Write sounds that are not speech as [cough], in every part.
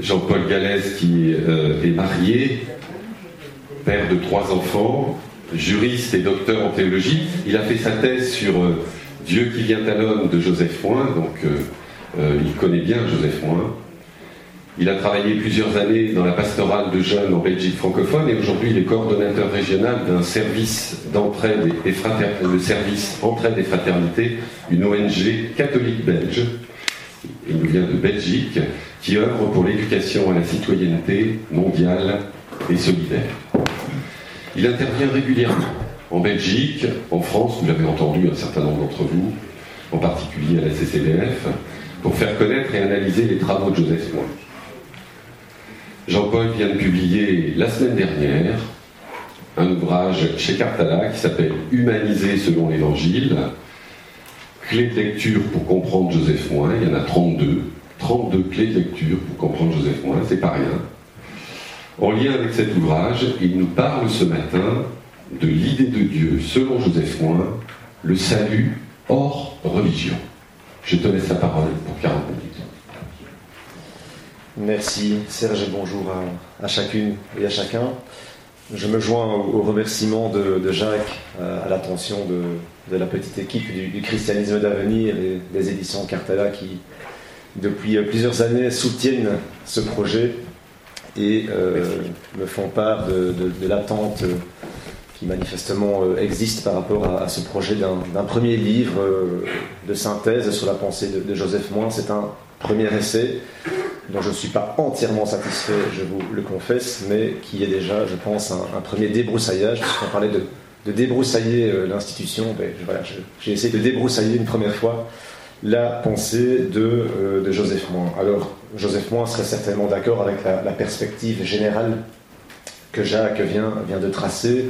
Jean-Paul Gallès qui euh, est marié, père de trois enfants, juriste et docteur en théologie. Il a fait sa thèse sur euh, Dieu qui vient à l'homme de Joseph Moin, donc euh, il connaît bien Joseph Moin. Il a travaillé plusieurs années dans la pastorale de jeunes en Belgique francophone et aujourd'hui il est coordonnateur régional d'un service d'entraide et le service et fraternité, une ONG catholique belge. Il nous vient de Belgique, qui œuvre pour l'éducation à la citoyenneté mondiale et solidaire. Il intervient régulièrement en Belgique, en France, vous l'avez entendu un certain nombre d'entre vous, en particulier à la CCDF, pour faire connaître et analyser les travaux de Joseph Moin. Jean-Paul vient de publier la semaine dernière un ouvrage chez Cartala qui s'appelle Humaniser selon l'Évangile. Clés de lecture pour comprendre Joseph Moin. Il y en a 32. 32 clés de lecture pour comprendre Joseph Moin, c'est pas rien. En lien avec cet ouvrage, il nous parle ce matin de l'idée de Dieu selon Joseph Moin, le salut hors religion. Je te laisse la parole pour 40 minutes. Merci Serge et bonjour à, chacune et à chacun. Je me joins au, remerciement de, Jacques euh, à, l'attention de, la petite équipe du, christianisme d'avenir et des éditions Cartella qui, depuis plusieurs années, soutiennent ce projet et euh, me font part de, l'attente qui manifestement euh, existe par rapport à, ce projet d'un premier livre de synthèse sur la pensée de, Joseph Moin. C'est un premier essai dont je ne suis pas entièrement satisfait, je vous le confesse, mais qui est déjà, je pense, un, premier débroussaillage, puisqu'on parlait de, débroussailler euh, l'institution. Ben, j'ai essayé de débroussailler une première fois la pensée de, euh, Joseph Moin. Alors, Joseph Moin serait certainement d'accord avec la, perspective générale que Jacques vient, de tracer.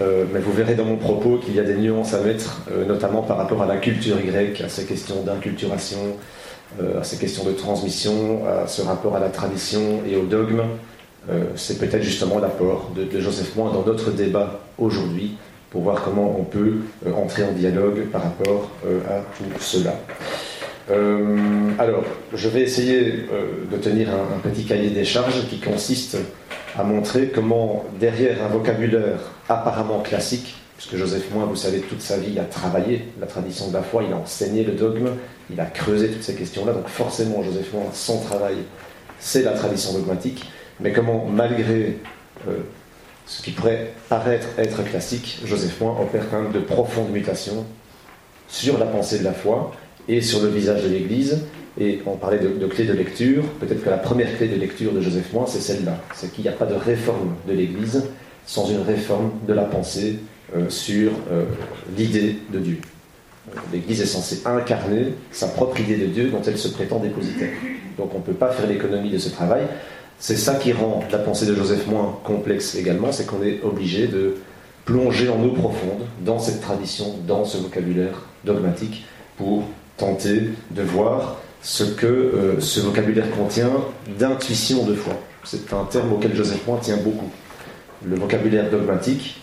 Euh, mais vous verrez dans mon propos qu'il y a des nuances à mettre, notamment par rapport à la culture grecque, à ces questions d'inculturation, à ces questions de transmission, à ce rapport à la tradition et au dogme. C'est peut-être justement l'apport de, Joseph Moin dans notre débat aujourd'hui pour voir comment on peut euh, entrer en dialogue par rapport à tout cela. alors, je vais essayer de tenir un, petit cahier des charges qui consiste à montrer comment, derrière un vocabulaire apparemment classique, puisque Joseph Moin, vous savez, toute sa vie a travaillé la tradition de la foi, il a enseigné le dogme, il a creusé toutes ces questions-là, donc forcément, Joseph Moin, son travail, c'est la tradition dogmatique, mais comment, malgré euh, ce qui pourrait paraître être classique, Joseph Moin opère quand même de profondes mutations sur la pensée de la foi et sur le visage de l'Église. Et on parlait de, de clé de lecture, peut-être que la première clé de lecture de Joseph Moin, c'est celle-là, c'est qu'il n'y a pas de réforme de l'Église sans une réforme de la pensée euh, sur euh, l'idée de Dieu. L'Église est censée incarner sa propre idée de Dieu dont elle se prétend dépositaire. Donc on ne peut pas faire l'économie de ce travail. C'est ça qui rend la pensée de Joseph moins complexe également, c'est qu'on est obligé de plonger en eau profonde dans cette tradition, dans ce vocabulaire dogmatique, pour tenter de voir ce que euh, ce vocabulaire contient d'intuition de foi. C'est un terme auquel Joseph Moins tient beaucoup. Le vocabulaire dogmatique,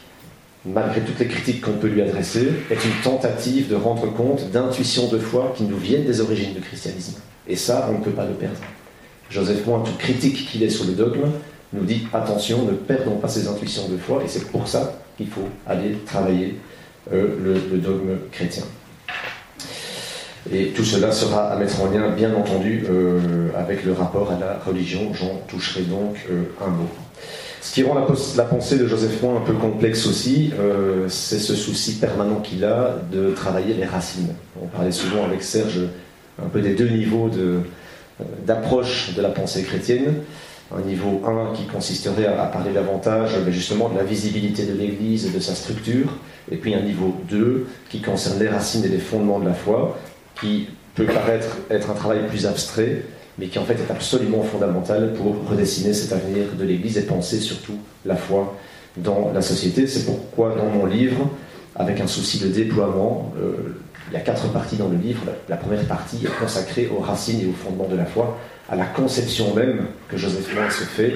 malgré toutes les critiques qu'on peut lui adresser, est une tentative de rendre compte d'intuitions de foi qui nous viennent des origines du christianisme. Et ça, on ne peut pas le perdre. Joseph Moin, tout critique qu'il est sur le dogme, nous dit attention, ne perdons pas ces intuitions de foi, et c'est pour ça qu'il faut aller travailler euh, le, dogme chrétien. Et tout cela sera à mettre en lien, bien entendu, euh, avec le rapport à la religion. J'en toucherai donc euh, un mot. Ce qui rend la, pensée de Joseph Moin un peu complexe aussi, c'est ce souci permanent qu'il a de travailler les racines. On parlait souvent avec Serge un peu des deux niveaux euh, d'approche de, la pensée chrétienne. Un niveau 1 qui consisterait à, parler davantage mais justement de la visibilité de l'Église et de sa structure, et puis un niveau 2 qui concerne les racines et les fondements de la foi, qui peut paraître être un travail plus abstrait, mais qui en fait est absolument fondamental pour redessiner cet avenir de l'Église et penser surtout la foi dans la société. C'est pourquoi dans mon livre, avec un souci de déploiement, euh, il y a quatre parties dans le livre. La, première partie est consacrée aux racines et aux fondements de la foi, à la conception même que Joseph Moin se fait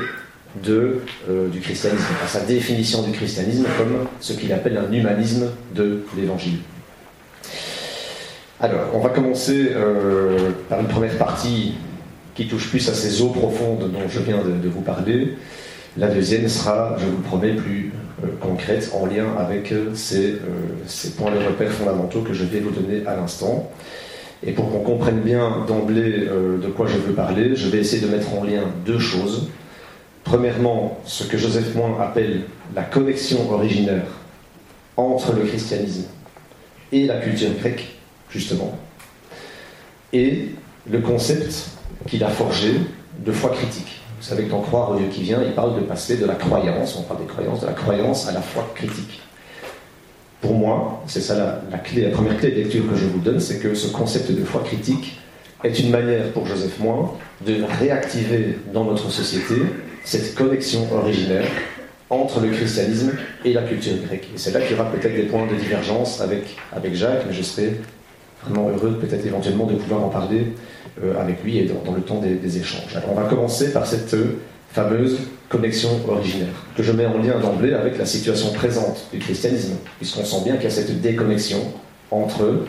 euh, du christianisme, à sa définition du christianisme comme ce qu'il appelle un humanisme de l'évangile. Alors, on va commencer euh, par une première partie qui touche plus à ces eaux profondes dont je viens de, vous parler. La deuxième sera, je vous promets, plus euh, concrète en lien avec euh, ces, ces, points de repère fondamentaux que je vais vous donner à l'instant. Et pour qu'on comprenne bien d'emblée de quoi je veux parler, je vais essayer de mettre en lien deux choses. Premièrement, ce que Joseph Moin appelle la connexion originaire entre le christianisme et la culture grecque, justement, et le concept qu'il a forgé de foi critique. Vous savez que dans Croire au Dieu qui vient, il parle de passer de la croyance, on parle des croyances, de la croyance à la foi critique. Pour moi, c'est ça la, clé, la première clé de lecture que je vous donne, c'est que ce concept de foi critique est une manière pour Joseph Moin de réactiver dans notre société cette connexion originaire entre le christianisme et la culture grecque. Et c'est là qu'il y aura peut-être des points de divergence avec, avec Jacques, mais je serai vraiment heureux peut-être éventuellement de pouvoir en parler euh, avec lui et dans, le temps des, échanges. On va commencer par cette euh, fameuse connexion originaire, que je mets en lien d'emblée avec la situation présente du christianisme, puisqu'on sent bien qu'il y a cette déconnexion entre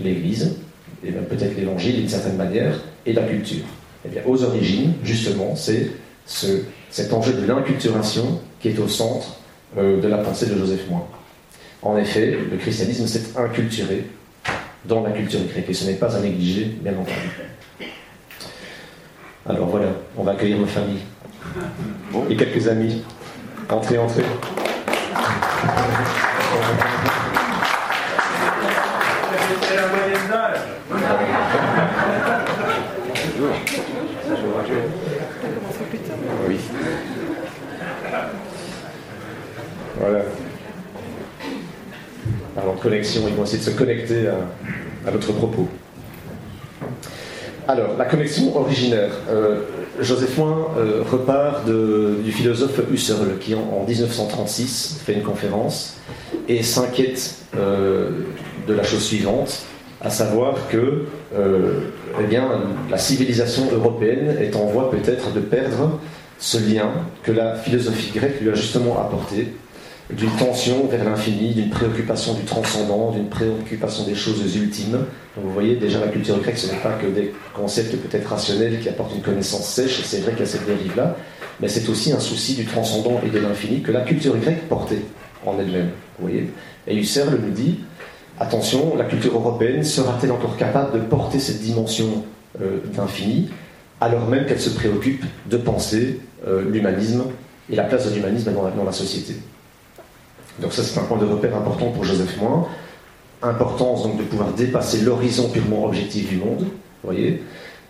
l'Église, et peut-être l'Évangile d'une certaine manière, et la culture. Eh bien, aux origines, justement, c'est ce, cet enjeu de l'inculturation qui est au centre euh, de la pensée de Joseph Moin. En effet, le christianisme s'est inculturé dans la culture grecque et ce n'est pas à négliger, bien entendu. Alors voilà, on va accueillir nos familles et quelques amis. Entrez, entrez. Oui. Voilà. Parlant de connexion, ils vont essayer de se connecter à, notre propos. Alors, la connexion originaire. Euh, Joseph Moin euh, repart du philosophe Husserl qui, en, 1936, fait une conférence et s'inquiète euh, de la chose suivante, à savoir que eh bien, la civilisation européenne est en voie peut-être de perdre ce lien que la philosophie grecque lui a justement apporté, d'une tension vers l'infini, d'une préoccupation du transcendant, d'une préoccupation des choses ultimes. vous voyez, déjà la culture grecque, ce n'est pas que des concepts peut-être rationnels qui apportent une connaissance sèche, c'est vrai qu'il y a cette dérive-là, mais c'est aussi un souci du transcendant et de l'infini que la culture grecque portait en elle-même. Vous voyez Et Husserl nous dit, attention, la culture européenne sera-t-elle encore capable de porter cette dimension euh, d'infini alors même qu'elle se préoccupe de penser euh, l'humanisme et la place de l'humanisme dans, la société? Donc ça c'est un point de repère important pour Joseph Moin. Importance donc de pouvoir dépasser l'horizon purement objectif du monde. Vous voyez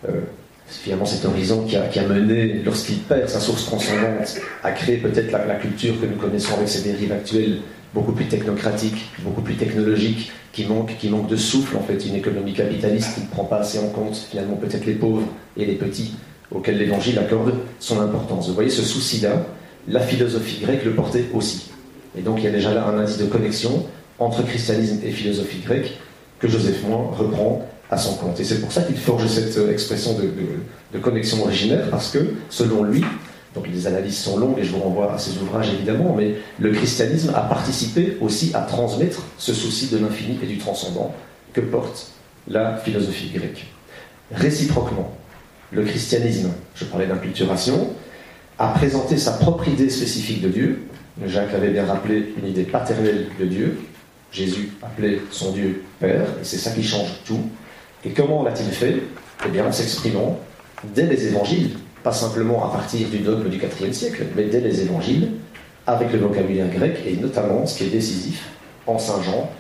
euh, Finalement cet horizon qui a, mené, lorsqu'il perd sa source transcendante, à créer peut-être la, culture que nous connaissons avec ses dérives actuelles, beaucoup plus technocratique, beaucoup plus technologique, qui manque, qui manque de souffle en fait, une économie capitaliste qui ne prend pas assez en compte finalement peut-être les pauvres et les petits auxquels l'Évangile accorde son importance. Vous voyez ce souci-là, la philosophie grecque le portait aussi. Et donc il y a déjà là un indice de connexion entre christianisme et philosophie grecque que Joseph Moin reprend à son compte. Et c'est pour ça qu'il forge cette expression de, de connexion originaire, parce que, selon lui, donc les analyses sont longues et je vous renvoie à ces ouvrages évidemment, mais le christianisme a participé aussi à transmettre ce souci de l'infini et du transcendant que porte la philosophie grecque. Réciproquement, le christianisme, je parlais d'inculturation, a présenté sa propre idée spécifique de Dieu. Jacques l'avait bien rappelé, une idée paternelle de Dieu. Jésus appelait son Dieu Père, et c'est ça qui change tout. Et comment l'a-t-il fait? Eh bien en s'exprimant dès les évangiles, pas simplement à partir du dogme du IVe siècle, mais dès les évangiles, avec le vocabulaire grec, et notamment, ce qui est décisif, en Saint Jean,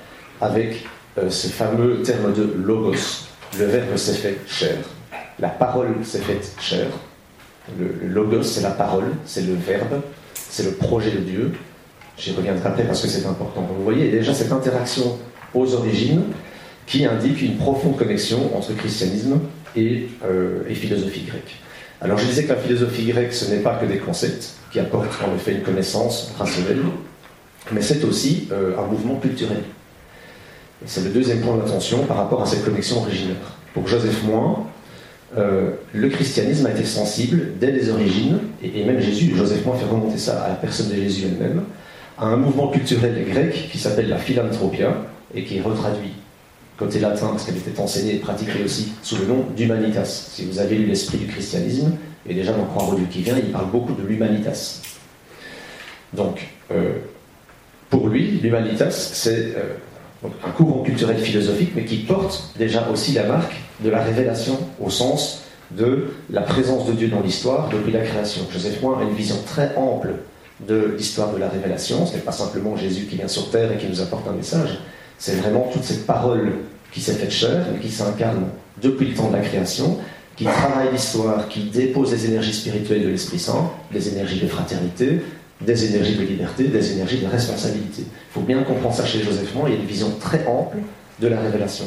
avec euh, ce fameux terme de logos. Le verbe s'est fait chair. La parole s'est faite chair. Le, logos, c'est la parole, c'est le verbe, c'est le projet de Dieu. J'y reviendrai après parce que c'est important. vous voyez déjà cette interaction aux origines qui indique une profonde connexion entre christianisme et euh, philosophie grecque. Alors je disais que la philosophie grecque, ce n'est pas que des concepts qui apportent en effet une connaissance rationnelle, mais c'est aussi euh, un mouvement culturel. C'est le deuxième point d'attention par rapport à cette connexion originaire. Pour Joseph Moin, euh, le christianisme a été sensible dès les origines, et, même Jésus, Joseph Moin fait remonter ça à la personne de Jésus elle-même, à un mouvement culturel grec qui s'appelle la philanthropia, et qui est retraduit côté latin, parce qu'elle était enseignée et pratiquée aussi sous le nom d'humanitas. Si vous avez lu l'esprit du christianisme, et déjà dans Croix Dieu qui vient, il parle beaucoup de l'humanitas. Donc, euh, pour lui, l'humanitas, c'est euh, un courant culturel philosophique, mais qui porte déjà aussi la marque de la révélation au sens de la présence de Dieu dans l'histoire depuis la création. Joseph Moin a une vision très ample de l'histoire de la révélation. Ce n'est pas simplement Jésus qui vient sur terre et qui nous apporte un message, c'est vraiment toute cette parole qui s'est faite chair et qui s'incarne depuis le temps de la création, qui travaille l'histoire, qui dépose les énergies spirituelles de l'Esprit Saint, des énergies de fraternité, des énergies de liberté, des énergies de responsabilité. Il faut bien comprendre ça chez Joseph Moin, il y a une vision très ample de la révélation.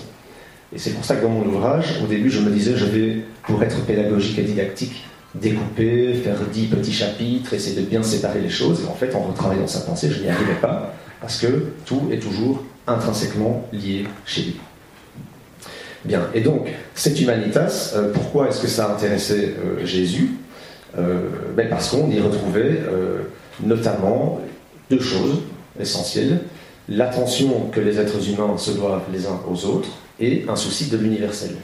Et c'est pour ça que dans mon ouvrage, au début, je me disais, je vais, pour être pédagogique et didactique, découper, faire dix petits chapitres, essayer de bien séparer les choses. Et en fait, en retravaillant sa pensée, je n'y arrivais pas, parce que tout est toujours intrinsèquement lié chez lui. Bien, et donc, cette humanitas, euh, pourquoi est-ce que ça a intéressé euh, Jésus? Euh, ben Parce qu'on y retrouvait notamment deux choses essentielles. L'attention que les êtres humains se doivent les uns aux autres et un souci de l'universel.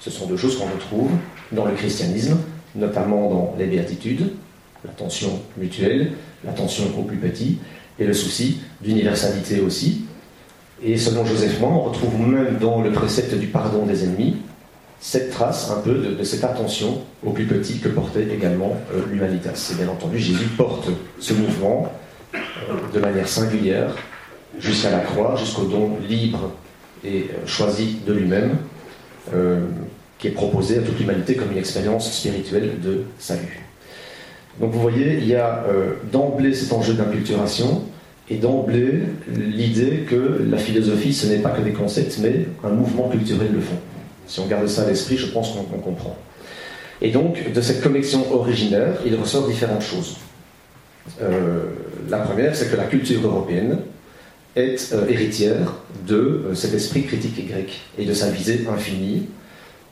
Ce sont deux choses qu'on retrouve dans le christianisme, notamment dans les béatitudes, l'attention mutuelle, l'attention aux plus petits, et le souci d'universalité aussi. Et selon Joseph Moin, on retrouve même dans le précepte du pardon des ennemis cette trace un peu de, cette attention aux plus petits que portait également euh, l'humanitas. Et bien entendu, Jésus porte ce mouvement euh, de manière singulière jusqu'à la croix, jusqu'au don libre et euh, choisi de lui-même, euh, qui est proposé à toute l'humanité comme une expérience spirituelle de salut. Donc vous voyez, il y a d'emblée cet enjeu d'inculturation et d'emblée l'idée que la philosophie, ce n'est pas que des concepts, mais un mouvement culturel de fond. Si on garde ça à l'esprit, je pense qu'on comprend. Et donc, de cette connexion originaire, il ressort différentes choses. la première, c'est que la culture européenne, est euh, héritière de euh, cet esprit critique grec et de sa visée infinie,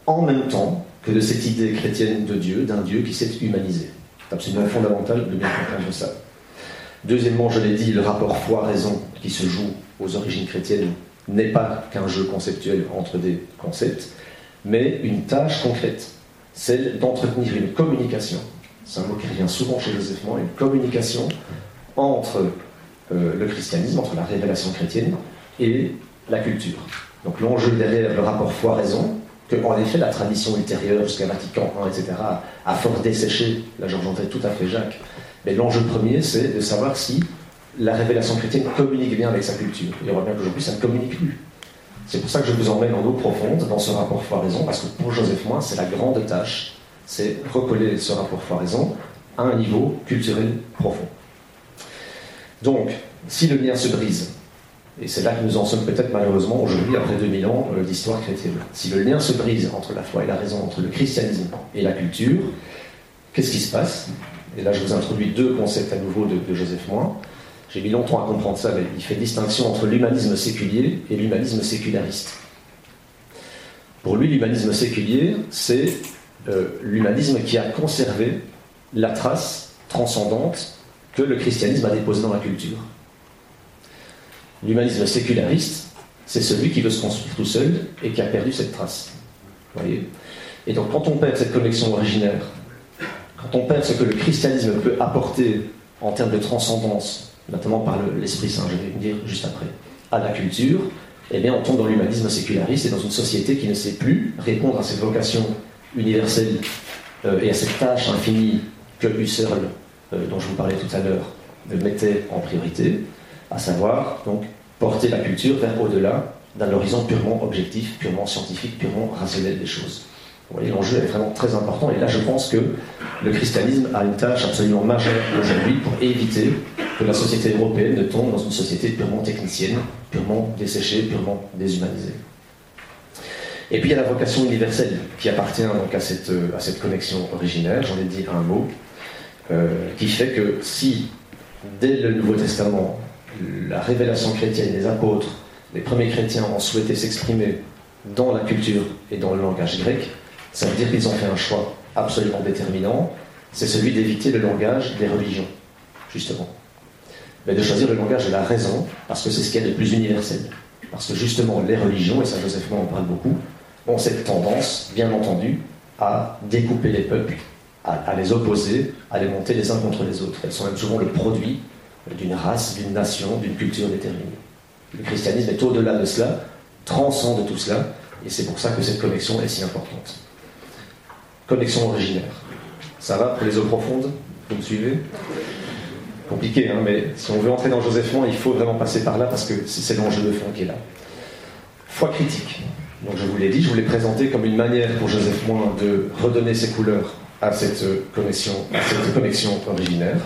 en même temps que de cette idée chrétienne de Dieu, d'un Dieu qui s'est humanisé. C'est absolument fondamental de bien comprendre ça. Deuxièmement, je l'ai dit, le rapport foi-raison qui se joue aux origines chrétiennes n'est pas qu'un jeu conceptuel entre des concepts, mais une tâche concrète, celle d'entretenir une communication. C'est un mot qui revient souvent chez Joseph une communication entre euh, le christianisme, entre la révélation chrétienne et la culture. Donc l'enjeu derrière le rapport foi-raison, que en effet la tradition ultérieure jusqu'à Vatican I, etc., a fort desséché, là j'en tout à fait Jacques, mais l'enjeu premier c'est de savoir si la révélation chrétienne communique bien avec sa culture. Il y aura bien qu'aujourd'hui ça ne communique plus. C'est pour ça que je vous emmène en eau profonde dans ce rapport foi-raison, parce que pour Joseph Moin, c'est la grande tâche, c'est recoller ce rapport foi-raison à un niveau culturel profond. Donc, si le lien se brise, et c'est là que nous en sommes peut-être malheureusement aujourd'hui, après 2000 ans euh, d'histoire chrétienne, si le lien se brise entre la foi et la raison, entre le christianisme et la culture, qu'est-ce qui se passe? Et là, je vous introduis deux concepts à nouveau de, Joseph Moin. J'ai mis longtemps à comprendre ça, mais il fait distinction entre l'humanisme séculier et l'humanisme séculariste. Pour lui, l'humanisme séculier, c'est euh, l'humanisme qui a conservé la trace transcendante que le christianisme a déposé dans la culture. L'humanisme séculariste, c'est celui qui veut se construire tout seul et qui a perdu cette trace. Voyez? Et donc quand on perd cette connexion originaire, quand on perd ce que le christianisme peut apporter en termes de transcendance, notamment par l'Esprit Saint, je vais dire juste après, à la culture, eh bien on tombe dans l'humanisme séculariste et dans une société qui ne sait plus répondre à cette vocation universelle euh, et à cette tâche infinie que Husserl euh, dont je vous parlais tout à l'heure, mettait en priorité, à savoir donc porter la culture vers au-delà d'un horizon purement objectif, purement scientifique, purement rationnel des choses. Vous voyez, l'enjeu est vraiment très important, et là je pense que le christianisme a une tâche absolument majeure aujourd'hui pour éviter que la société européenne ne tombe dans une société purement technicienne, purement desséchée, purement déshumanisée. Et puis il y a la vocation universelle qui appartient donc à cette, à cette connexion originaire, j'en ai dit un mot, euh, qui fait que si, dès le Nouveau Testament, la révélation chrétienne des apôtres, les premiers chrétiens ont souhaité s'exprimer dans la culture et dans le langage grec, ça veut dire qu'ils ont fait un choix absolument déterminant, c'est celui d'éviter le langage des religions, justement. Mais de choisir le langage de la raison, parce que c'est ce qu'il y a de plus universel. parce que justement les religions, et ça Joseph Moi en parle beaucoup, ont cette tendance, bien entendu, à découper les peuples, à, les opposer, à les monter les uns contre les autres. Elles sont même souvent le produit d'une race, d'une nation, d'une culture déterminée. Le christianisme est au-delà de cela, transcende tout cela, et c'est pour ça que cette connexion est si importante. Connexion originaire. Ça va pour les eaux profondes? Vous me suivez? Compliqué, hein, mais si on veut entrer dans Joseph il faut vraiment passer par là parce que c'est l'enjeu de fond qui est là. Foi critique. Donc je vous l'ai dit, je vous l'ai présenté comme une manière pour Joseph Moins de redonner ses couleurs à cette connexion, cette connexion originaire.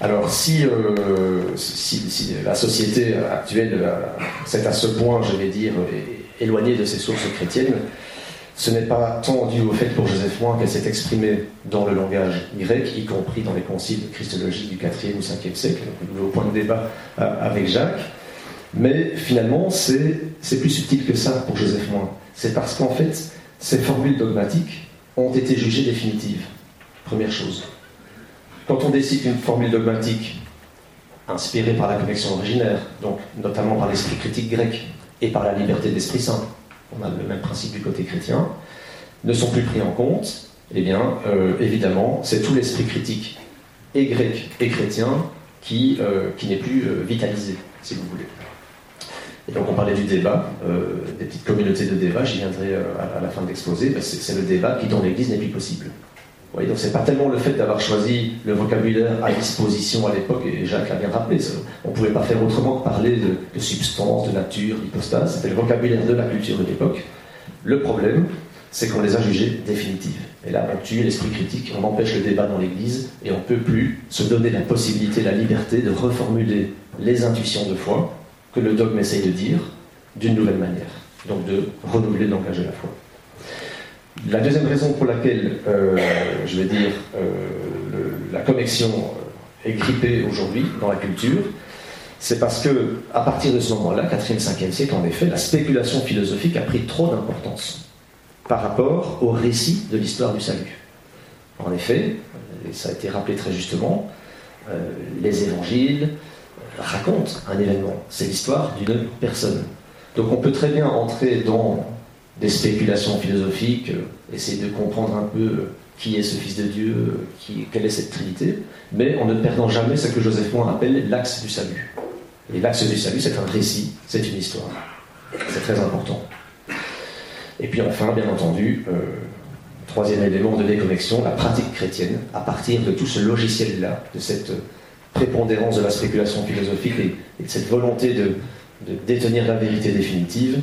Alors euh, si, si, la société actuelle s'est à ce point, je vais dire, éloignée de ses sources chrétiennes, ce n'est pas tant dû au fait pour Joseph Moins qu'elle s'est exprimée dans le langage grec, y compris dans les conciles christologiques du 4e ou 5e siècle, au point de débat euh, avec Jacques, mais finalement c'est plus subtil que ça pour Joseph Moins. C'est parce qu'en fait, ces formules dogmatiques ont été jugées définitives. Première chose. Quand on décide une formule dogmatique inspirée par la connexion originaire, donc notamment par l'esprit critique grec et par la liberté d'Esprit Saint, on a le même principe du côté chrétien, ne sont plus pris en compte, eh bien, euh, évidemment, c'est tout l'esprit critique, et grec et chrétien, qui, euh, n'est plus euh, vitalisé, si vous voulez. Et donc on parlait du débat, des petites communautés de débat, j'y viendrai à, la fin de l'exposé, ben, c'est le débat qui dans l'Église n'est plus possible donc c'est pas tellement le fait d'avoir choisi le vocabulaire à disposition à l'époque, et Jacques l'a bien rappelé, on ne pouvait pas faire autrement que parler de, substance, de nature, d'hypostase, c'était le vocabulaire de la culture de l'époque. Le problème, c'est qu'on les a jugées définitives. Et là, on tue l'esprit critique, on empêche le débat dans l'Église, et on ne peut plus se donner la possibilité, la liberté de reformuler les intuitions de foi que le dogme essaye de dire d'une nouvelle manière. Donc de renouveler le de la foi. La deuxième raison pour laquelle, euh, je vais dire, euh, la connexion est grippée aujourd'hui dans la culture, c'est parce que, à partir de ce moment-là, 4e, 5e siècle, en effet, la spéculation philosophique a pris trop d'importance par rapport au récit de l'histoire du salut. En effet, et ça a été rappelé très justement, euh, les évangiles racontent un événement. C'est l'histoire d'une personne. Donc on peut très bien entrer dans des spéculations philosophiques, euh, essayer de comprendre un peu euh, qui est ce Fils de Dieu, euh, qui, quelle est cette Trinité, mais en ne perdant jamais ce que Joseph Moin appelle l'axe du salut. Et l'axe du salut, c'est un récit, c'est une histoire. C'est très important. Et puis enfin, bien entendu, troisième élément de déconnexion, la pratique chrétienne, à partir de tout ce logiciel-là, de cette prépondérance de la spéculation philosophique et, de cette volonté de détenir la vérité définitive,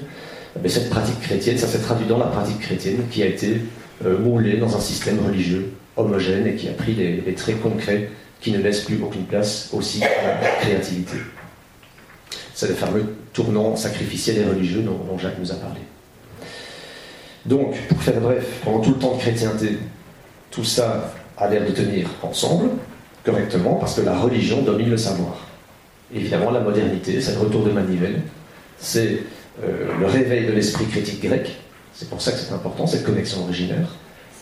mais cette pratique chrétienne, ça s'est traduit dans la pratique chrétienne qui a été euh, moulée dans un système religieux homogène et qui a pris les, traits concrets qui ne laissent plus aucune place aussi à la créativité. C'est le fameux tournant sacrificiel et religieux dont, dont Jacques nous a parlé. Donc, pour faire bref, pendant tout le temps de chrétienté, tout ça a l'air de tenir ensemble, correctement, parce que la religion domine le savoir. Évidemment, la modernité, c'est le retour de manivelle, c'est le réveil de l'esprit critique grec, c'est pour ça que c'est important, cette connexion originaire,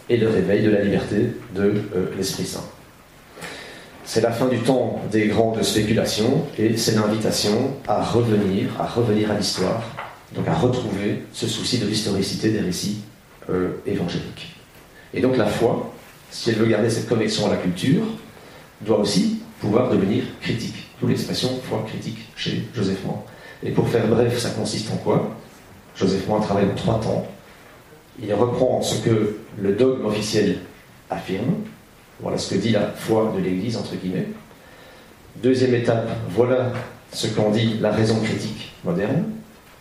et le réveil de la liberté de euh, l'Esprit Saint. C'est la fin du temps des grandes spéculations et c'est l'invitation à revenir, à revenir à l'histoire, donc à retrouver ce souci de l'historicité des récits euh, évangéliques. Et donc la foi, si elle veut garder cette connexion à la culture, doit aussi pouvoir devenir critique. D'où l'expression foi critique chez Joseph Moore. Et pour faire bref, ça consiste en quoi? Joseph Moin travaille en trois temps. Il reprend ce que le dogme officiel affirme. Voilà ce que dit la foi de l'Église, entre guillemets. Deuxième étape, voilà ce qu'en dit la raison critique moderne.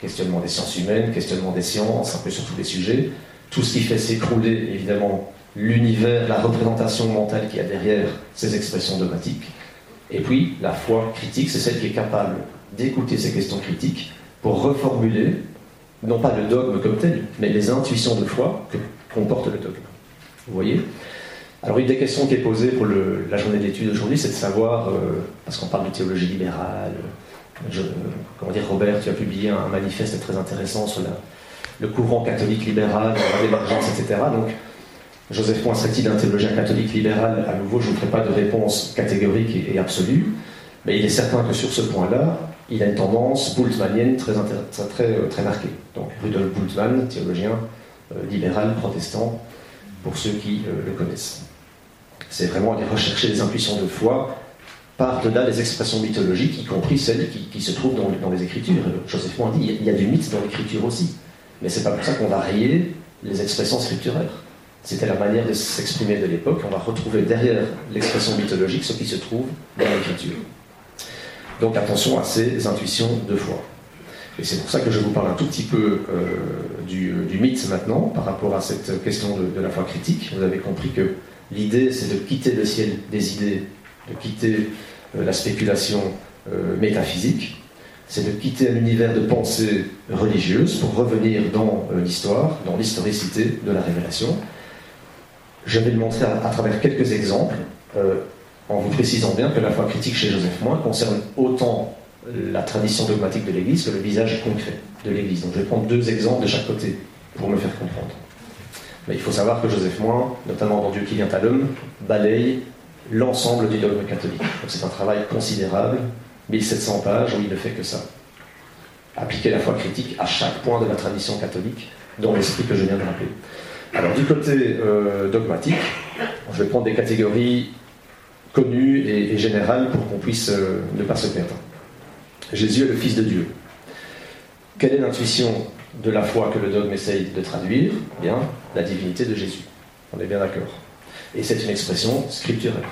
Questionnement des sciences humaines, questionnement des sciences, un peu sur tous les sujets. Tout ce qui fait s'écrouler, évidemment, l'univers, la représentation mentale qu'il y a derrière ces expressions dogmatiques. Et puis, la foi critique, c'est celle qui est capable d'écouter ces questions critiques pour reformuler, non pas le dogme comme tel, mais les intuitions de foi que comporte le dogme. Vous voyez? Alors une des questions qui est posée pour la journée d'études aujourd'hui, c'est de savoir, euh, parce qu'on parle de théologie libérale, comment dire, Robert, tu as publié un manifeste très intéressant sur le courant catholique libéral, l'émergence, etc. Donc, Joseph Point serait-il un théologien catholique libéral À nouveau, je ne ferai pas de réponse catégorique et absolue, mais il est certain que sur ce point-là, il a une tendance bultmannienne très, euh, très, marquée. Donc Rudolf Bultmann, théologien libéral, protestant, pour ceux qui le connaissent. C'est vraiment aller rechercher les intuitions de foi par-delà les expressions mythologiques, y compris celles qui, se trouvent dans, les Écritures. Joseph Moin dit il y a du mythe dans l'Écriture aussi. Mais c'est pas pour ça qu'on va rayer les expressions scripturaires. C'était la manière de s'exprimer de l'époque. On va retrouver derrière l'expression mythologique ce qui se trouve dans l'Écriture. Donc attention à ces intuitions de foi. Et c'est pour ça que je vous parle un tout petit peu euh, du, mythe maintenant, par rapport à cette question de, la foi critique. Vous avez compris que l'idée, c'est de quitter le ciel des idées, de quitter euh, la spéculation euh, métaphysique, c'est de quitter un univers de pensée religieuse pour revenir dans l'histoire, dans l'historicité de la révélation. Je vais le montrer à, travers quelques exemples, euh, en vous précisant bien que la foi critique chez Joseph Moin concerne autant la tradition dogmatique de l'Église que le visage concret de l'Église. Donc je vais prendre deux exemples de chaque côté pour me faire comprendre. Mais il faut savoir que Joseph Moin, notamment dans Dieu qui vient à l'homme, balaye l'ensemble du dogme catholique. Donc c'est un travail considérable, 1700 pages, où il ne fait que ça. Appliquer la foi critique à chaque point de la tradition catholique, dans l'esprit que je viens de rappeler. Alors du côté euh, dogmatique, je vais prendre des catégories connues et, générales pour qu'on puisse euh, ne pas se perdre. Jésus est le Fils de Dieu. Quelle est l'intuition de la foi que le dogme essaye de traduire? Bien, la divinité de Jésus. On est bien d'accord. Et c'est une expression scripturaire.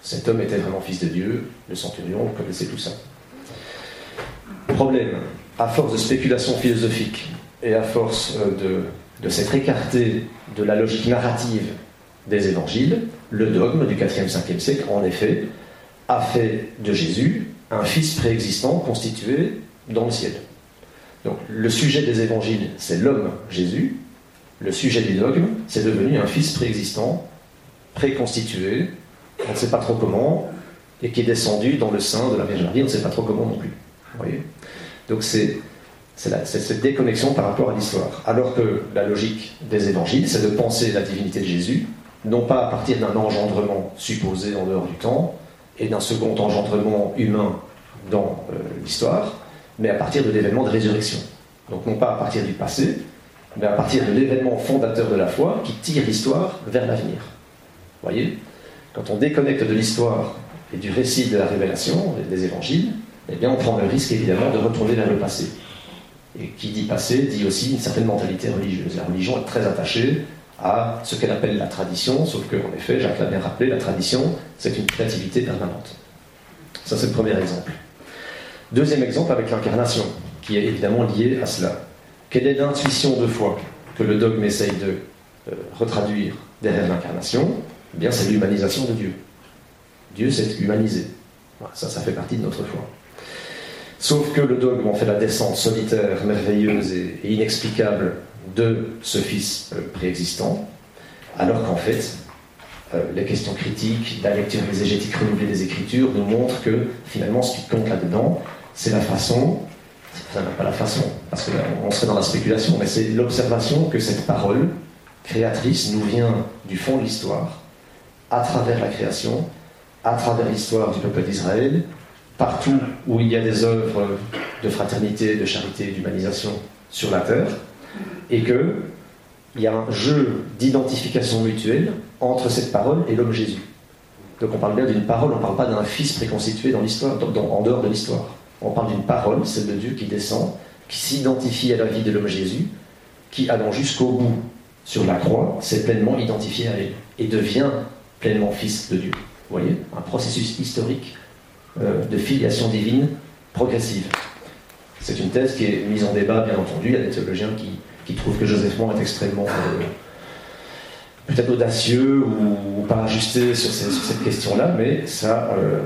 Cet homme était vraiment fils de Dieu, le centurion, vous connaissez tout ça. Problème, à force de spéculation philosophique et à force euh, de s'être écarté de la logique narrative des évangiles, le dogme du 4e, 5e siècle, en effet, a fait de Jésus un fils préexistant constitué dans le ciel. Donc le sujet des évangiles, c'est l'homme Jésus. Le sujet du dogme, c'est devenu un fils préexistant, préconstitué, on ne sait pas trop comment, et qui est descendu dans le sein de la Vierge Marie, on ne sait pas trop comment non plus. Voyez? Donc c'est cette déconnexion par rapport à l'histoire. Alors que la logique des évangiles, c'est de penser la divinité de Jésus, non pas à partir d'un engendrement supposé en dehors du temps, et d'un second engendrement humain dans euh, l'histoire, mais à partir de l'événement de résurrection. Donc non pas à partir du passé, mais à partir de l'événement fondateur de la foi qui tire l'histoire vers l'avenir. Vous voyez? Quand on déconnecte de l'histoire et du récit de la révélation, des évangiles, eh bien on prend le risque évidemment de retourner vers le passé. Et qui dit passé dit aussi une certaine mentalité religieuse. La religion est très attachée à ce qu'elle appelle la tradition, sauf qu'en effet, Jacques l'a bien rappelé, la tradition, c'est une créativité permanente. Ça, c'est le premier exemple. Deuxième exemple avec l'incarnation, qui est évidemment lié à cela. Quelle est l'intuition de foi que le dogme essaye de euh, retraduire derrière l'incarnation? Eh bien, c'est l'humanisation de Dieu. Dieu s'est humanisé. ça, ça fait partie de notre foi. Sauf que le dogme en fait la descente solitaire, merveilleuse et, inexplicable de ce Fils euh, préexistant, alors qu'en fait, euh, les questions critiques, la lecture exégétique renouvelée des Écritures nous montrent que finalement ce qui compte là-dedans, c'est la façon, enfin pas la façon, parce qu'on serait dans la spéculation, mais c'est l'observation que cette parole créatrice nous vient du fond de l'histoire, à travers la création, à travers l'histoire du peuple d'Israël, partout où il y a des œuvres de fraternité, de charité, d'humanisation sur la terre, et qu'il y a un jeu d'identification mutuelle entre cette parole et l'homme Jésus. Donc on parle bien d'une parole, on ne parle pas d'un fils préconstitué dans l'histoire, en dehors de l'histoire. On parle d'une parole, celle de Dieu qui descend, qui s'identifie à la vie de l'homme Jésus, qui allant jusqu'au bout sur la croix, s'est pleinement identifié à elle et devient pleinement fils de Dieu. Vous voyez Un processus historique euh, de filiation divine progressive. C'est une thèse qui est mise en débat, bien entendu. Il y a des théologiens qui, trouvent que Joseph Moore est extrêmement euh, peut-être audacieux ou, pas ajusté sur, cette question-là, mais ça, euh,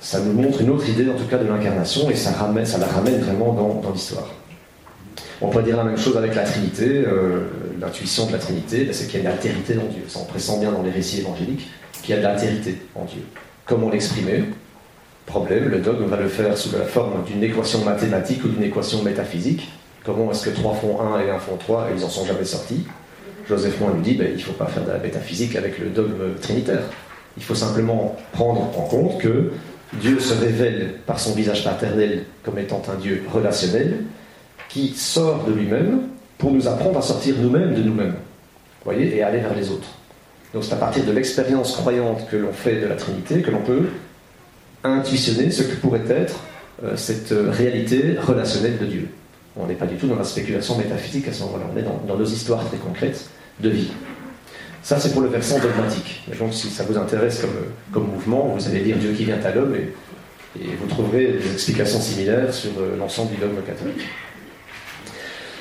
ça nous montre une autre idée, en tout cas, de l'incarnation, et ça, ramène, ça la ramène vraiment dans, l'histoire. On pourrait dire la même chose avec la Trinité, l'intuition de la Trinité, ben, c'est qu'il y a une altérité en Dieu. Ça, on pressent bien dans les récits évangéliques qu'il y a de l'altérité en Dieu. Comment l'exprimer Problème, le dogme va le faire sous la forme d'une équation mathématique ou d'une équation métaphysique. Comment est-ce que 3 font 1 et 1 font 3 et ils n'en sont jamais sortis Joseph Moin lui dit ben, il ne faut pas faire de la métaphysique avec le dogme trinitaire. Il faut simplement prendre en compte que Dieu se révèle par son visage paternel comme étant un Dieu relationnel qui sort de lui-même pour nous apprendre à sortir nous-mêmes de nous-mêmes. Voyez, et aller vers les autres. Donc c'est à partir de l'expérience croyante que l'on fait de la Trinité que l'on peut intuitionner ce que pourrait être euh, cette réalité relationnelle de Dieu. On n'est pas du tout dans la spéculation métaphysique à ce moment-là, on est dans, nos histoires très concrètes de vie. Ça, c'est pour le versant dogmatique. donc, si ça vous intéresse comme, comme mouvement, vous allez lire Dieu qui vient à l'homme et, vous trouverez des explications similaires sur euh, l'ensemble du dogme catholique.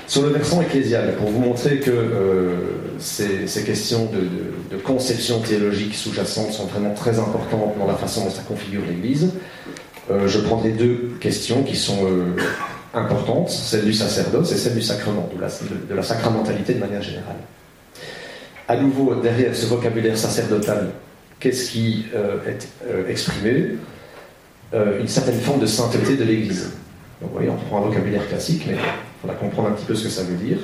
Sur le versant ecclésial, pour vous montrer que euh, ces, questions de, conception théologique sous-jacente sont vraiment très importantes dans la façon dont ça configure l'Église, euh, je prendrai deux questions qui sont importantes, celle du sacerdoce et celle du sacrement, de la, de la sacramentalité de manière générale. À nouveau, derrière ce vocabulaire sacerdotal, qu'est-ce qui est exprimé Une certaine forme de sainteté de l'Église. Donc, vous voyez, on prend un vocabulaire classique, mais il faudra comprendre un petit peu ce que ça veut dire.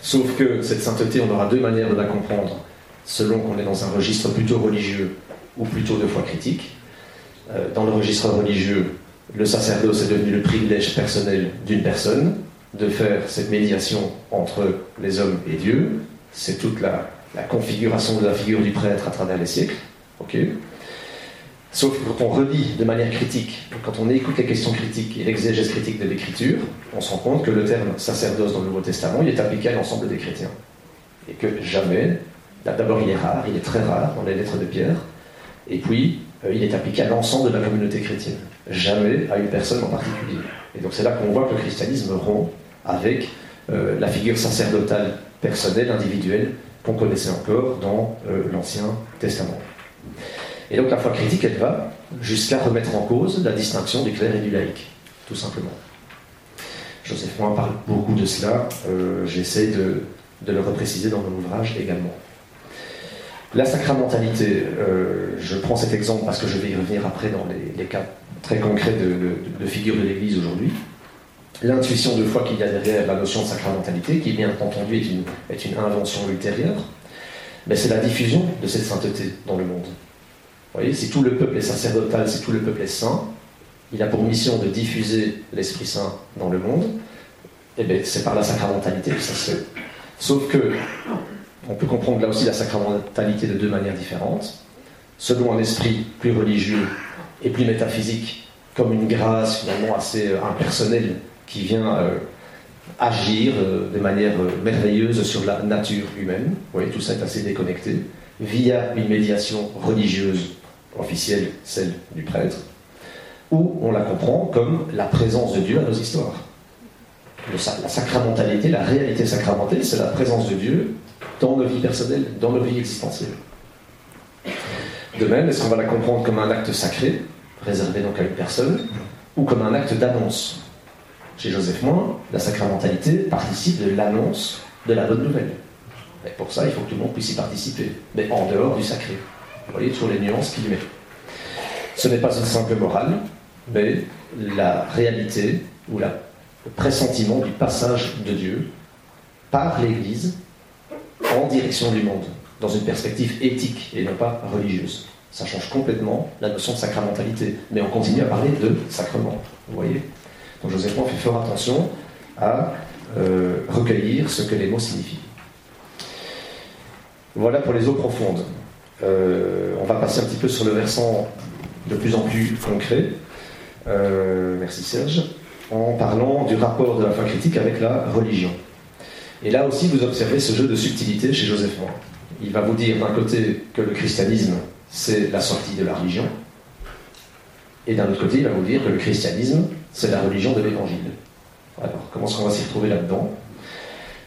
Sauf que cette sainteté, on aura deux manières de la comprendre, selon qu'on est dans un registre plutôt religieux ou plutôt de foi critique. Euh, dans le registre religieux, le sacerdoce est devenu le privilège personnel d'une personne de faire cette médiation entre les hommes et Dieu. C'est toute la, configuration de la figure du prêtre à travers les siècles. Sauf que quand on relit de manière critique, quand on écoute les questions critiques et l'exégèse critique de l'écriture, on se rend compte que le terme sacerdoce dans le Nouveau Testament, est appliqué à l'ensemble des chrétiens. Et que jamais, d'abord il est rare, il est très rare dans les lettres de Pierre, et puis euh, il est appliqué à l'ensemble de la communauté chrétienne, jamais à une personne en particulier. Et donc c'est là qu'on voit que le christianisme rompt avec euh, la figure sacerdotale personnelle, individuelle, qu'on connaissait encore dans euh, l'Ancien Testament. Et donc la foi critique, elle va jusqu'à remettre en cause la distinction du clerc et du laïc, tout simplement. Joseph Moin parle beaucoup de cela, euh, j'essaie de, le repréciser dans mon ouvrage également. La sacramentalité, je prends cet exemple parce que je vais y revenir après dans les, cas très concrets de, figures de l'Église aujourd'hui. L'intuition de foi qu'il y a derrière la notion de sacramentalité, qui bien entendu est une, est une invention ultérieure, mais c'est la diffusion de cette sainteté dans le monde. Vous voyez, si tout le peuple est sacerdotal, si tout le peuple est saint, il a pour mission de diffuser l'Esprit Saint dans le monde, et eh bien c'est par la sacramentalité que ça se fait. Sauf que, on peut comprendre là aussi la sacramentalité de deux manières différentes. Selon un esprit plus religieux et plus métaphysique, comme une grâce finalement assez euh, impersonnelle qui vient euh, agir euh, de manière merveilleuse sur la nature humaine. Vous voyez, tout ça est assez déconnecté, via une médiation religieuse officielle, celle du prêtre, ou on la comprend comme la présence de Dieu à nos histoires. la sacramentalité, la réalité sacramentelle, c'est la présence de Dieu dans nos vies personnelles, dans nos vies existentielles. De même, est-ce qu'on va la comprendre comme un acte sacré, réservé donc à une personne, ou comme un acte d'annonce Chez Joseph Moins, la sacramentalité participe de l'annonce de la bonne nouvelle. Et pour ça, il faut que tout le monde puisse y participer, mais en dehors du sacré. Vous voyez toujours les nuances qu'il met. Ce n'est pas une simple morale, mais la réalité ou la, le pressentiment du passage de Dieu par l'Église en direction du monde, dans une perspective éthique et non pas religieuse. Ça change complètement la notion de sacramentalité, mais on continue à parler de sacrement. Vous voyez Donc Joseph fait fort attention à euh, recueillir ce que les mots signifient. Voilà pour les eaux profondes. Euh, on va passer un petit peu sur le versant de plus en plus concret. Euh, merci Serge. En parlant du rapport de la foi critique avec la religion. Et là aussi, vous observez ce jeu de subtilité chez Joseph Moore. Il va vous dire d'un côté que le christianisme, c'est la sortie de la religion, et d'un autre côté, il va vous dire que le christianisme, c'est la religion de l'évangile. Alors, comment est-ce qu'on va s'y retrouver là-dedans?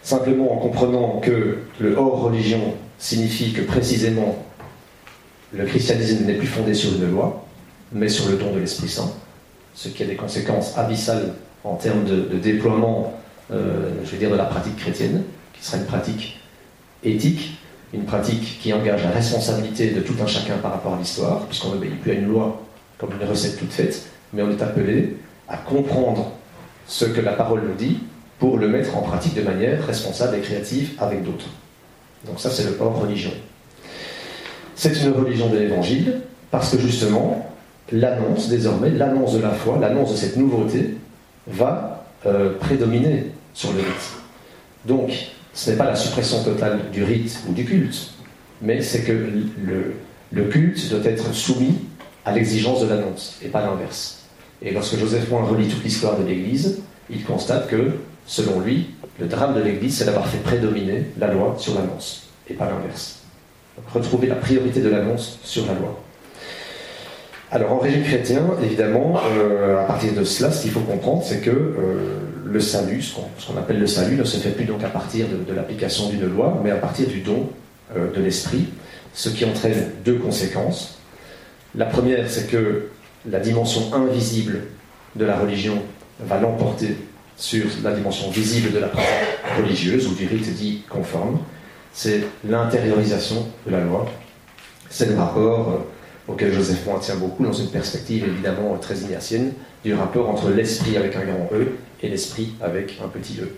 Simplement en comprenant que le hors religion signifie que précisément le christianisme n'est plus fondé sur une loi, mais sur le don de l'Esprit Saint, ce qui a des conséquences abyssales en termes de, déploiement, euh, je vais dire, de la pratique chrétienne, qui sera une pratique éthique, une pratique qui engage la responsabilité de tout un chacun par rapport à l'histoire, puisqu'on n'obéit plus à une loi comme une recette toute faite, mais on est appelé à comprendre ce que la parole nous dit pour le mettre en pratique de manière responsable et créative avec d'autres. Donc ça, c'est le port religion. C'est une religion de l'évangile, parce que justement, l'annonce désormais, l'annonce de la foi, l'annonce de cette nouveauté va euh, prédominer sur le rite. Donc, ce n'est pas la suppression totale du rite ou du culte, mais c'est que le, culte doit être soumis à l'exigence de l'annonce et pas l'inverse. Et lorsque Joseph Moin relit toute l'histoire de l'Église, il constate que, selon lui, le drame de l'Église, c'est d'avoir fait prédominer la loi sur l'annonce et pas l'inverse. retrouver la priorité de l'annonce sur la loi. Alors en régime chrétien, évidemment, euh, à partir de cela, ce qu'il faut comprendre, c'est que euh, le salut, ce qu'on appelle le salut, ne se fait plus donc à partir de, l'application d'une loi, mais à partir du don euh, de l'esprit, ce qui entraîne deux conséquences. La première, c'est que la dimension invisible de la religion va l'emporter sur la dimension visible de la pratique religieuse ou du rite dit conforme. C'est l'intériorisation de la loi. C'est le rapport auquel Joseph Moin tient beaucoup, dans une perspective évidemment très ignatienne, du rapport entre l'esprit avec un grand E et l'esprit avec un petit e.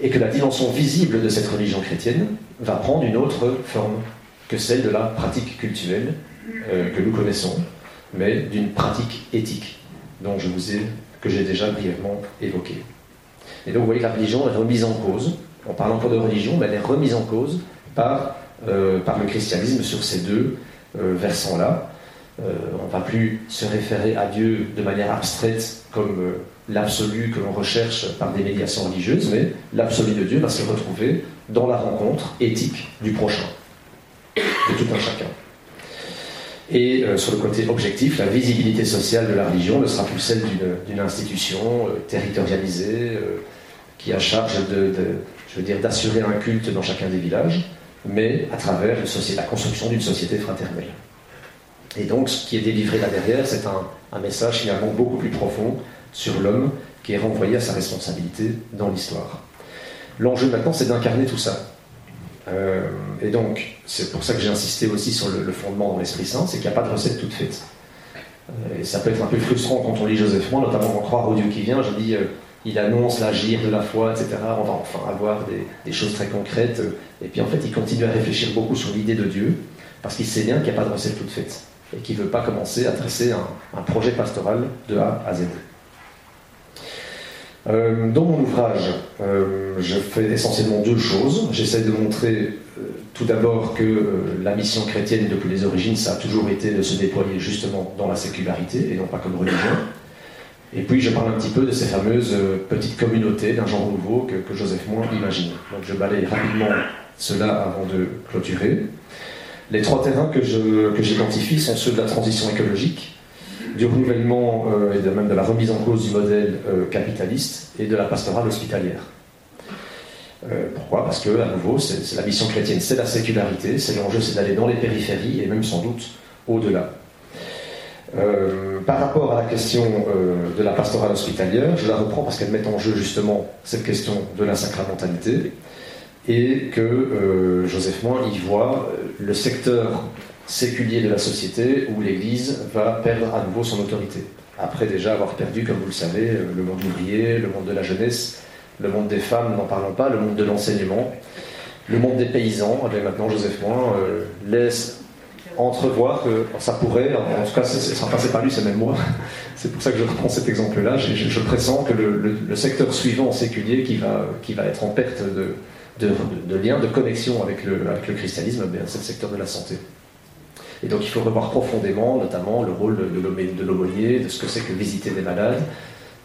Et que la dimension visible de cette religion chrétienne va prendre une autre forme que celle de la pratique culturelle euh, que nous connaissons, mais d'une pratique éthique dont je vous ai, que j'ai déjà brièvement évoquée. Et donc vous voyez que la religion est remise en cause, on parle encore de religion, mais elle est remise en cause par, euh, par le christianisme sur ces deux euh, versants-là. Euh, on ne va plus se référer à Dieu de manière abstraite comme euh, l'absolu que l'on recherche par des médiations religieuses, mais l'absolu de Dieu va se retrouver dans la rencontre éthique du prochain, de tout un chacun. Et sur le côté objectif, la visibilité sociale de la religion ne sera plus celle d'une institution territorialisée qui a charge de, d'assurer un culte dans chacun des villages, mais à travers la construction d'une société fraternelle. Et donc, ce qui est délivré là derrière, c'est un, message finalement beaucoup plus profond sur l'homme qui est renvoyé à sa responsabilité dans l'histoire. L'enjeu maintenant, c'est d'incarner tout ça. Euh, et donc, c'est pour ça que j'ai insisté aussi sur le, fondement dans l'Esprit Saint, c'est qu'il n'y a pas de recette toute faite. Euh, et ça peut être un peu frustrant quand on lit Joseph Moin, notamment quand croire au Dieu qui vient. Je dis, euh, il annonce l'agir de la foi, etc. On va enfin avoir des, choses très concrètes. Et puis en fait, il continue à réfléchir beaucoup sur l'idée de Dieu, parce qu'il sait bien qu'il n'y a pas de recette toute faite, et qu'il ne veut pas commencer à dresser un, projet pastoral de A à Z. Euh, dans mon ouvrage, euh, je fais essentiellement deux choses. J'essaie de montrer euh, tout d'abord que la mission chrétienne depuis les origines, ça a toujours été de se déployer justement dans la sécularité et non pas comme religion. Et puis je parle un petit peu de ces fameuses euh, petites communautés d'un genre nouveau que, Joseph Moin imagine. Donc je balaye rapidement cela avant de clôturer. Les trois terrains que j'identifie sont ceux de la transition écologique, du renouvellement euh, et même de la remise en cause du modèle euh, capitaliste et de la pastorale hospitalière. pourquoi? Parce que, à nouveau, c'est la mission chrétienne, c'est la sécularité, c'est l'enjeu, c'est d'aller dans les périphéries et même sans doute au-delà. Euh, par rapport à la question euh, de la pastorale hospitalière, je la reprends parce qu'elle met en jeu justement cette question de la sacramentalité et que euh, Joseph Moin y voit le secteur séculier de la société où l'Église va perdre à nouveau son autorité. Après déjà avoir perdu, comme vous le savez, le monde ouvrier, le monde de la jeunesse, le monde des femmes, n'en parlons pas, le monde de l'enseignement, le monde des paysans. Et maintenant, Joseph Moin laisse entrevoir que ça pourrait, en tout cas, passé par lui, c'est même moi. [laughs] C'est pour ça que je reprends cet exemple-là. Je, pressens que le, secteur suivant séculier qui va, qui va être en perte de, de, lien, de connexion avec le, avec le christianisme, eh c'est le secteur de la santé. Et donc il faut revoir profondément, notamment, le rôle de l'aumônier, de ce que c'est que visiter des malades,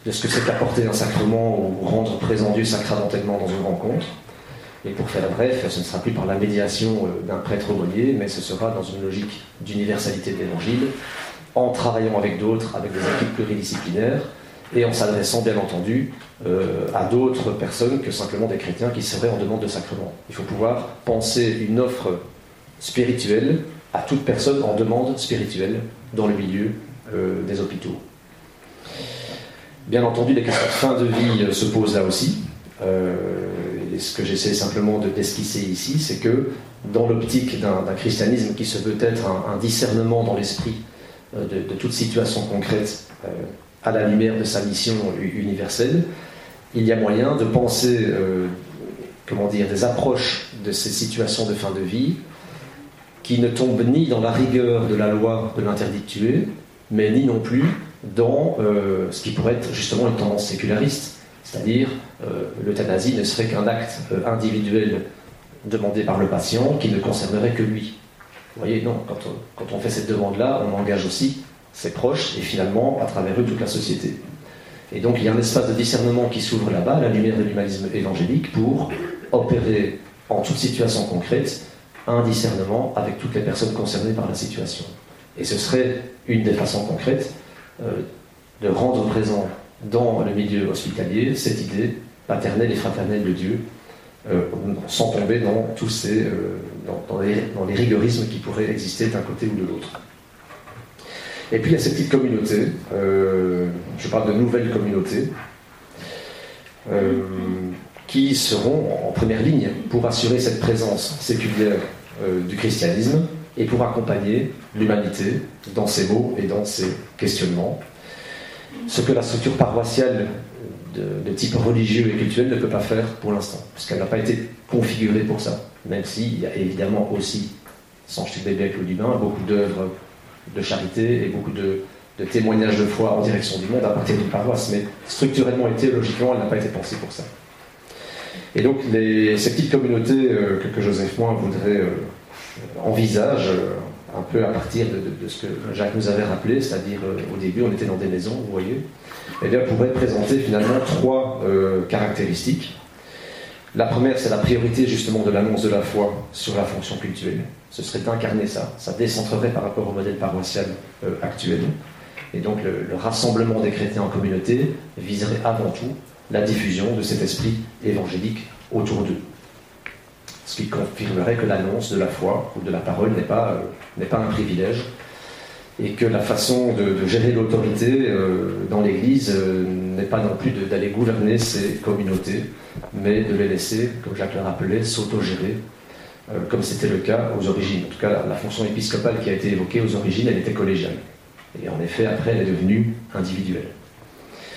de ce que c'est qu'apporter un sacrement ou rendre présent Dieu sacramentellement dans une rencontre. Et pour faire bref, ce ne sera plus par la médiation euh, d'un prêtre aumônier, mais ce sera dans une logique d'universalité de l'évangile, en travaillant avec d'autres, avec des équipes pluridisciplinaires, et en s'adressant bien entendu euh, à d'autres personnes que simplement des chrétiens qui seraient en demande de sacrement. Il faut pouvoir penser une offre spirituelle à toute personne en demande spirituelle dans le milieu euh, des hôpitaux. Bien entendu, les questions de fin de vie se posent là aussi et ce que j'essaie simplement de d'esquisser ici, c'est que dans l'optique d'un christianisme qui se veut être un, discernement dans l'esprit euh, de, toute situation concrète euh, à la lumière de sa mission universelle, il y a moyen de penser, euh, comment dire, des approches de ces situations de fin de vie qui ne tombe ni dans la rigueur de la loi de l'interdit de mais ni non plus dans ce qui pourrait être justement une tendance séculariste, c'est-à-dire euh, l'euthanasie ne serait qu'un acte euh, individuel demandé par le patient qui ne concernerait que lui. Vous voyez, non, quand on, fait cette demande-là, on engage aussi ses proches et finalement, à travers eux, toute la société. Et donc il y a un espace de discernement qui s'ouvre là-bas, la lumière de l'humanisme évangélique, pour opérer en toute situation concrète un discernement avec toutes les personnes concernées par la situation. Et ce serait une des façons concrètes euh, de rendre présent dans le milieu hospitalier cette idée paternelle et fraternelle de Dieu, euh, sans tomber dans tous ces, euh, dans, les, rigorismes qui pourraient exister d'un côté ou de l'autre. Et puis il y a ces petites communautés, je parle de nouvelles communautés, qui seront en première ligne pour assurer cette présence séculière du christianisme et pour accompagner l'humanité dans ses mots et dans ses questionnements. Ce que la structure paroissiale de, type religieux et culturel ne peut pas faire pour l'instant, puisqu'elle n'a pas été configurée pour ça, même s'il y a évidemment aussi, sans jeter bébé avec l'eau du bain, beaucoup d'œuvres de charité et beaucoup de, témoignages de foi en direction du monde à partir d'une paroisse, mais structurellement et théologiquement, elle n'a pas été pensée pour ça. Et donc, ces petites communautés euh, que, Joseph Moin voudrait euh, envisage, euh, un peu à partir de, ce que Jacques nous avait rappelé, c'est-à-dire euh, au début on était dans des maisons, vous voyez, eh bien pourrait présenter finalement trois euh, caractéristiques. La première, c'est la priorité justement de l'annonce de la foi sur la fonction cultuelle. Ce serait d'incarner ça. Ça décentrerait par rapport au modèle paroissial actuel. Et donc le, rassemblement des chrétiens en communauté viserait avant tout la diffusion de cet esprit évangélique autour d'eux ce qui confirmerait que l'annonce de la foi ou de la parole n'est pas, euh, pas un privilège, et que la façon de, gérer l'autorité euh, dans l'Église euh, n'est pas non plus d'aller gouverner ces communautés, mais de les laisser, comme Jacques le rappelait, s'autogérer, comme c'était le cas aux origines. En tout cas, la, la, fonction épiscopale qui a été évoquée aux origines, elle était collégiale. Et en effet, après, elle est devenue individuelle.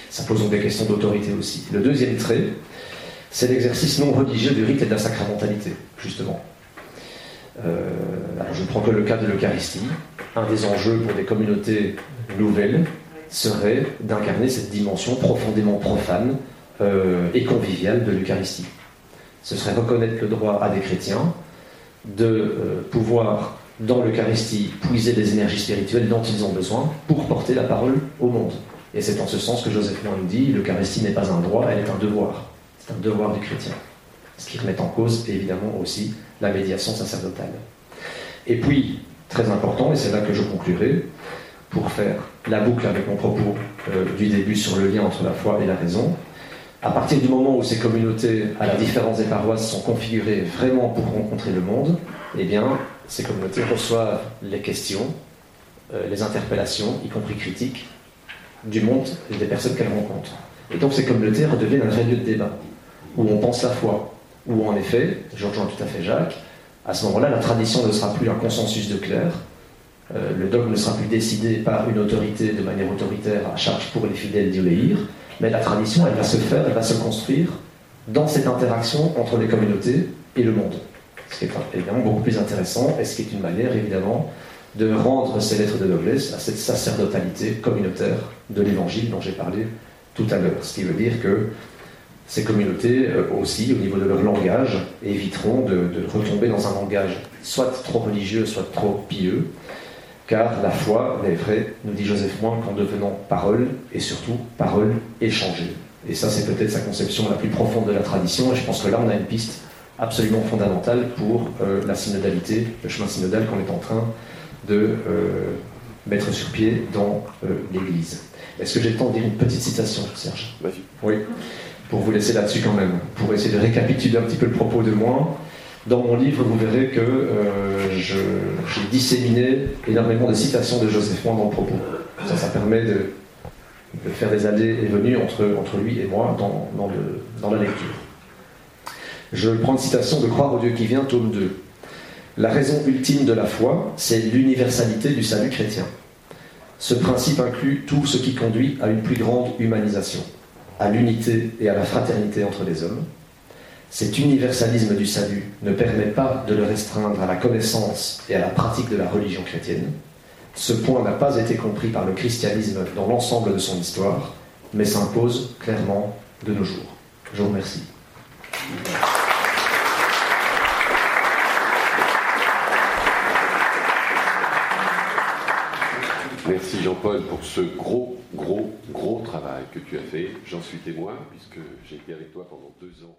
Ça pose donc des questions d'autorité aussi. Le deuxième trait, c'est l'exercice non religieux du rite et de la sacramentalité, justement. Euh, je ne prends que le cas de l'Eucharistie. Un des enjeux pour des communautés nouvelles serait d'incarner cette dimension profondément profane euh, et conviviale de l'Eucharistie. Ce serait reconnaître le droit à des chrétiens de euh, pouvoir, dans l'Eucharistie, puiser les énergies spirituelles dont ils ont besoin pour porter la parole au monde. Et c'est en ce sens que Joseph Moin nous dit l'Eucharistie n'est pas un droit, elle est un devoir. C'est un devoir du chrétien. Ce qui remet en cause, évidemment, aussi la médiation sacerdotale. Et puis, très important, et c'est là que je conclurai, pour faire la boucle avec mon propos euh, du début sur le lien entre la foi et la raison, à partir du moment où ces communautés, à la différence des paroisses, sont configurées vraiment pour rencontrer le monde, eh bien, ces communautés reçoivent les questions, euh, les interpellations, y compris critiques, du monde et des personnes qu'elles rencontrent. Et donc ces communautés redeviennent un vrai lieu de débat où on pense la foi, où en effet, je rejoins tout à fait Jacques, à ce moment-là, la tradition ne sera plus un consensus de clerc, euh, le dogme ne sera plus décidé par une autorité de manière autoritaire à charge pour les fidèles d'y obéir, mais la tradition, elle va se faire, elle va se construire dans cette interaction entre les communautés et le monde. Ce qui est évidemment beaucoup plus intéressant et ce qui est une manière évidemment de rendre ces lettres de noblesse à cette sacerdotalité communautaire de l'évangile dont j'ai parlé tout à l'heure. Ce qui veut dire que ces communautés euh, aussi, au niveau de leur langage, éviteront de, retomber dans un langage soit trop religieux, soit trop pieux, car la foi vraie, nous dit Joseph Moin, qu'en devenant parole, et surtout parole échangée. Et ça, c'est peut-être sa conception la plus profonde de la tradition, et je pense que là, on a une piste absolument fondamentale pour euh, la synodalité, le chemin synodal qu'on est en train de euh, mettre sur pied dans l'Église. Est-ce que j'ai le temps de dire une petite citation, Serge? Vas-y. Oui pour vous laisser là-dessus quand même, pour essayer de récapituler un petit peu le propos de moi. Dans mon livre, vous verrez que euh, j'ai disséminé énormément de citations de Joseph Moin dans le propos. Ça, ça permet de, faire des allées et venues entre, entre lui et moi dans, dans, le, dans la lecture. Je prends une citation de Croire au Dieu qui vient, tome 2. La raison ultime de la foi, c'est l'universalité du salut chrétien. Ce principe inclut tout ce qui conduit à une plus grande humanisation à l'unité et à la fraternité entre les hommes. Cet universalisme du salut ne permet pas de le restreindre à la connaissance et à la pratique de la religion chrétienne. Ce point n'a pas été compris par le christianisme dans l'ensemble de son histoire, mais s'impose clairement de nos jours. Je vous remercie. Merci Jean-Paul pour ce gros, gros, gros travail que tu as fait. J'en suis témoin puisque j'ai été avec toi pendant deux ans.